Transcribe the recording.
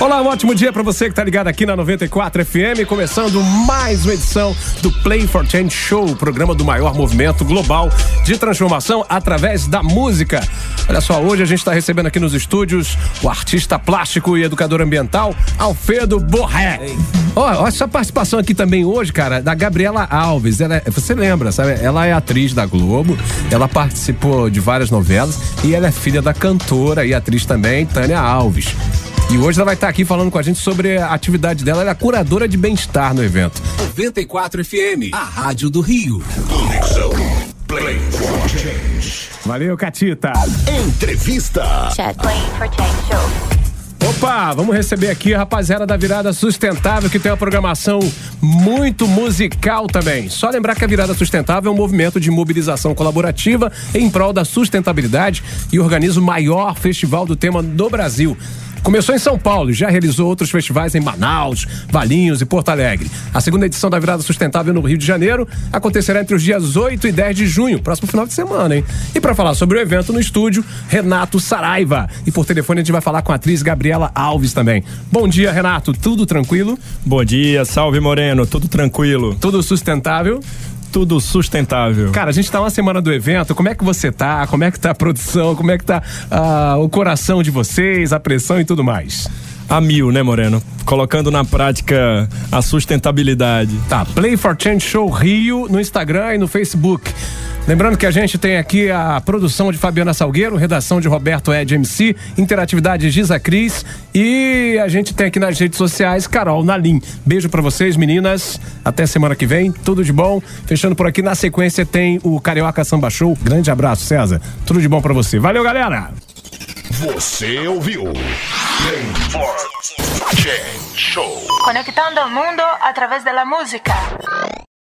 Olá, um ótimo dia para você que tá ligado aqui na 94 FM, começando mais uma edição do Play for Change Show, programa do maior movimento global de transformação através da música. Olha só, hoje a gente está recebendo aqui nos estúdios o artista plástico e educador ambiental Alfredo Borré. Olha, olha essa participação aqui também hoje, cara, da Gabriela Alves. Ela é, você lembra, sabe? Ela é atriz da Globo, ela participou de várias novelas e ela é filha da cantora e atriz também, Tânia Alves. E hoje ela vai estar aqui falando com a gente sobre a atividade dela. Ela é curadora de bem-estar no evento. 94 FM, a Rádio do Rio. Conexão Play for Change. Valeu, Catita. Entrevista. Chat. Play for Change Show. Opa, vamos receber aqui a rapaziada da Virada Sustentável, que tem uma programação muito musical também. Só lembrar que a Virada Sustentável é um movimento de mobilização colaborativa em prol da sustentabilidade e organiza o maior festival do tema do Brasil. Começou em São Paulo, já realizou outros festivais em Manaus, Valinhos e Porto Alegre. A segunda edição da Virada Sustentável no Rio de Janeiro acontecerá entre os dias 8 e 10 de junho, próximo final de semana, hein? E para falar sobre o evento no estúdio, Renato Saraiva. E por telefone a gente vai falar com a atriz Gabriela Alves também. Bom dia, Renato. Tudo tranquilo? Bom dia, salve Moreno. Tudo tranquilo? Tudo sustentável? Tudo sustentável. Cara, a gente tá uma semana do evento, como é que você tá? Como é que tá a produção? Como é que tá uh, o coração de vocês, a pressão e tudo mais? A mil, né, Moreno? Colocando na prática a sustentabilidade. Tá, Play for Change Show Rio no Instagram e no Facebook. Lembrando que a gente tem aqui a produção de Fabiana Salgueiro, redação de Roberto Ed MC, interatividade de Giza Cris e a gente tem aqui nas redes sociais Carol Nalim. Beijo para vocês, meninas. Até semana que vem. Tudo de bom. Fechando por aqui na sequência tem o Carioca Samba Show. Grande abraço, César. Tudo de bom para você. Valeu, galera. Você ouviu? Change Show. Conectando o mundo através da música.